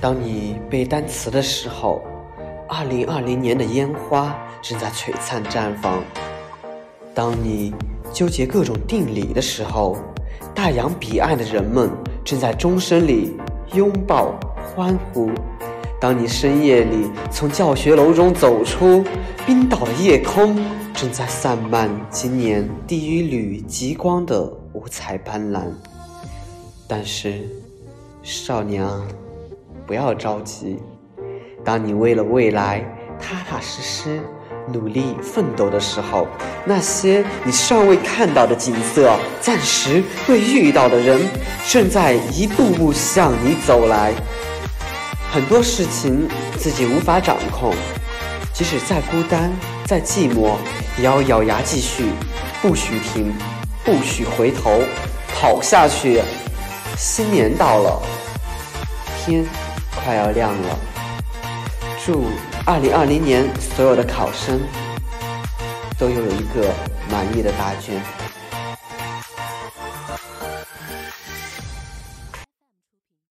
当你背单词的时候，二零二零年的烟花正在璀璨绽放；当你纠结各种定理的时候，大洋彼岸的人们正在钟声里拥抱欢呼；当你深夜里从教学楼中走出，冰岛的夜空正在散漫今年第一缕极光的五彩斑斓。但是，少年啊！不要着急，当你为了未来踏踏实实努力奋斗的时候，那些你尚未看到的景色，暂时未遇到的人，正在一步步向你走来。很多事情自己无法掌控，即使再孤单、再寂寞，也要咬牙继续，不许停，不许回头，跑下去。新年到了，天。快要亮了，祝二零二零年所有的考生都拥有一个满意的答卷。